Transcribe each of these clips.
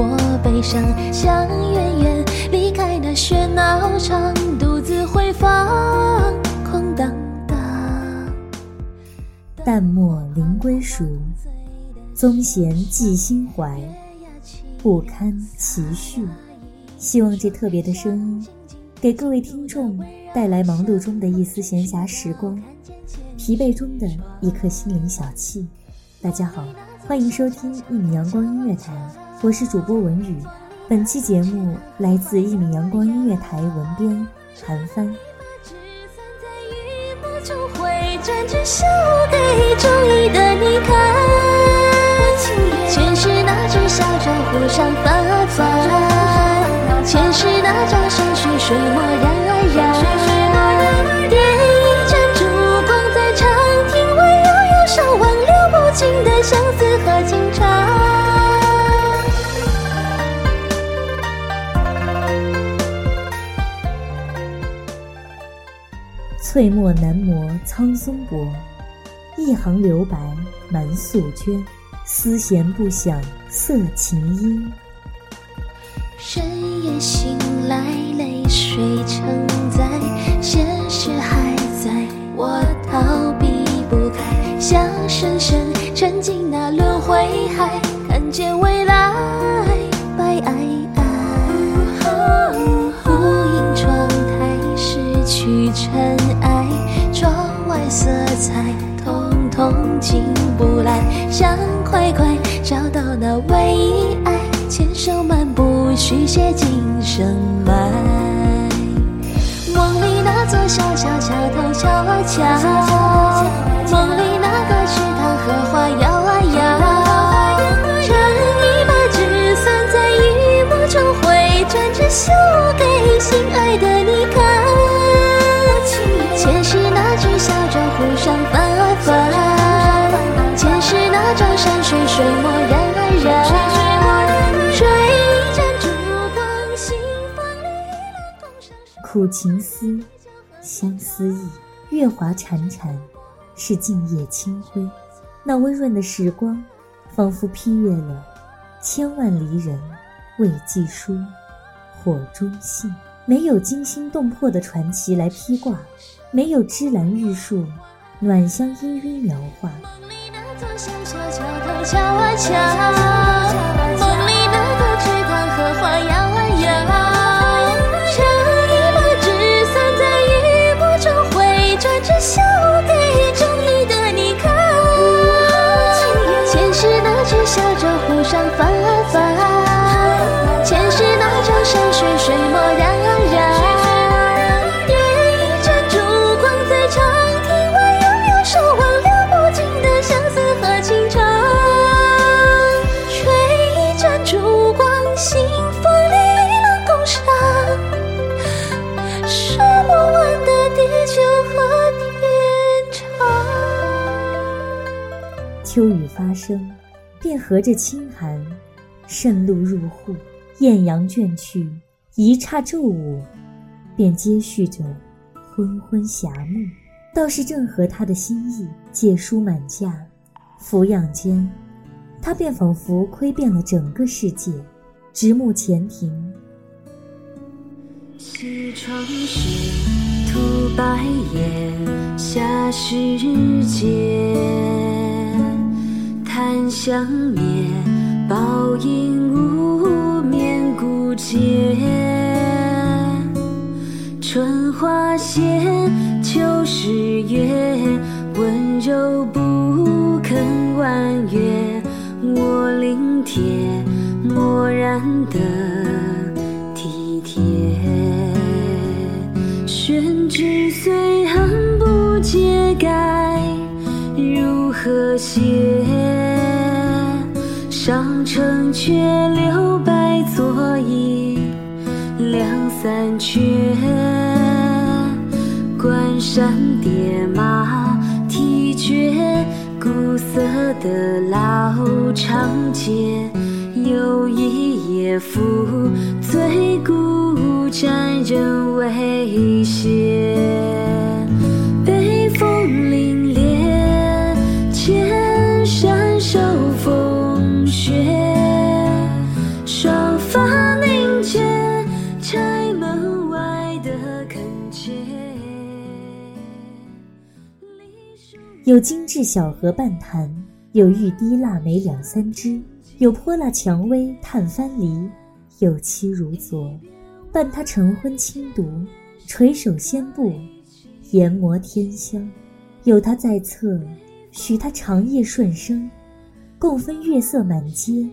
我悲伤，想远远离开那喧闹场，独自回放，空荡荡。淡墨临归属，宗贤寄心怀，不堪其绪。希望这特别的声音，给各位听众带来忙碌中的一丝闲暇时光，疲惫中的一颗心灵小憩。大家好，欢迎收听一米阳光音乐台，我是主播文宇。本期节目来自一米阳光音乐台文编韩帆。前世那只小舟湖上翻翻，前世那张山水水墨翠墨难磨苍松薄，一行留白满素绢。丝弦不响色琴音，深夜醒来，泪水承载，现实还在，我逃避不开，想深深沉进那轮回海，看见未来，白皑皑。无影窗台失去尘，色彩统统进不来，想快快找到那唯一爱，牵手漫步，续写今生埋。苦情思，相思意，月华潺潺，是静夜清辉。那温润的时光，仿佛批阅了千万离人未寄书，火中信。没有惊心动魄的传奇来披挂，没有芝兰玉树，暖香氤氲描画。梦里那座小小桥头瞧啊瞧，秋雨发生，便合着清寒，渗露入户。艳阳倦去，一刹骤午，便接续着昏昏霞暮。倒是正合他的心意，借书满架，抚养间，他便仿佛窥遍了整个世界。直目前庭，西窗雪，吐白烟，下世间，檀香灭，宝影无眠孤剑，春花谢。秋时月，温柔不肯婉约，我临帖，默然的体贴。宣纸虽恨不解盖，和谐？上城却留白作揖，两三阙。关山叠马，蹄绝古色的老长街，又一夜负醉孤沾人未歇。北风凛山受风雪。有精致小荷半坛，有玉滴腊梅两三枝，有泼辣蔷薇探番梨，有妻如昨，伴他晨昏轻读，垂首仙步，研磨天香。有他在侧，许他长夜顺生，共分月色满街，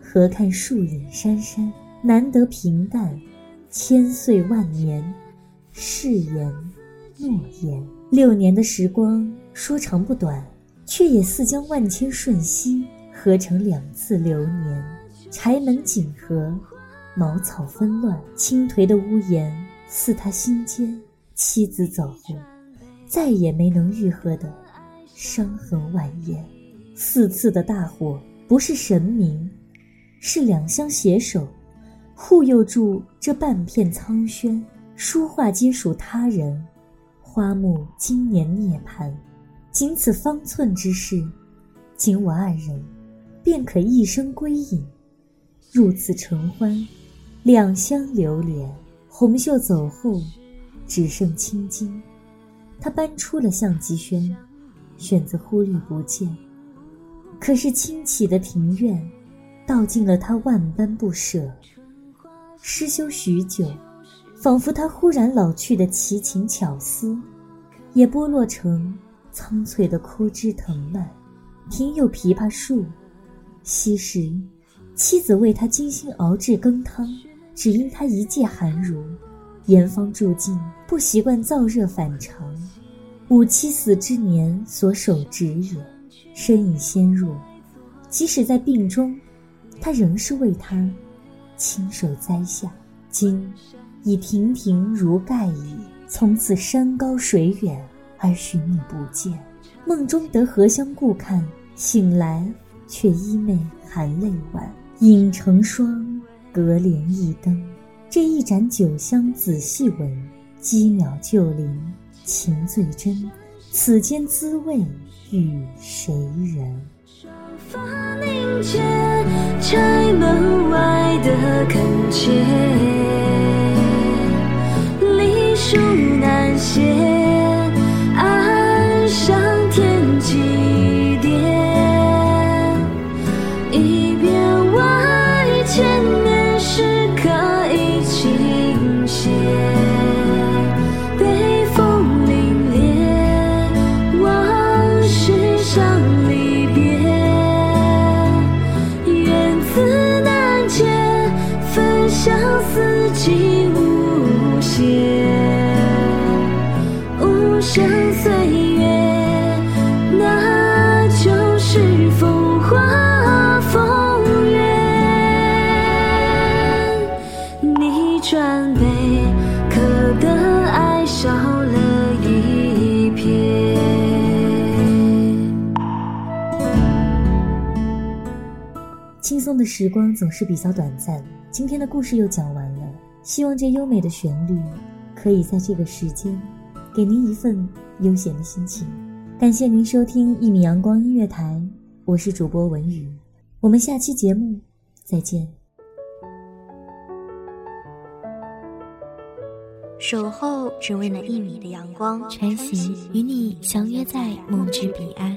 合看树影珊珊。难得平淡，千岁万年，誓言诺言。六年的时光。说长不短，却也似将万千瞬息合成两次流年。柴门紧合，茅草纷乱，青颓的屋檐似他心间妻子走后再也没能愈合的伤痕蜿蜒。四次的大火不是神明，是两相携手，护佑住这半片苍轩。书画皆属他人，花木今年涅槃。仅此方寸之事，仅我二人，便可一生归隐。入此尘欢，两相流连。红袖走后，只剩青筋。他搬出了相机轩，选择忽略不见。可是清起的庭院，道尽了他万般不舍。失修许久，仿佛他忽然老去的奇情巧思，也剥落成。苍翠的枯枝藤蔓，庭有枇杷树。昔时，妻子为他精心熬制羹汤，只因他一介寒儒，严方住进，不习惯燥热反常。吾妻死之年所手植也，身已纤弱，即使在病中，他仍是为他亲手栽下。今已亭亭如盖矣，从此山高水远。而寻你不见，梦中得荷香顾看，醒来却衣袂含泪晚。影成双，隔帘一灯。这一盏酒香仔细闻，几秒就临，情最真。此间滋味与谁人？双发凝结，柴门外的恳切，隶书难写。相思几无限，无限岁月，那就是风花风月。你转悲，可得爱少了一片。轻松的时光总是比较短暂。今天的故事又讲完了。希望这优美的旋律，可以在这个时间，给您一份悠闲的心情。感谢您收听一米阳光音乐台，我是主播文宇，我们下期节目再见。守候只为那一米的阳光，穿行与你相约在梦之彼岸。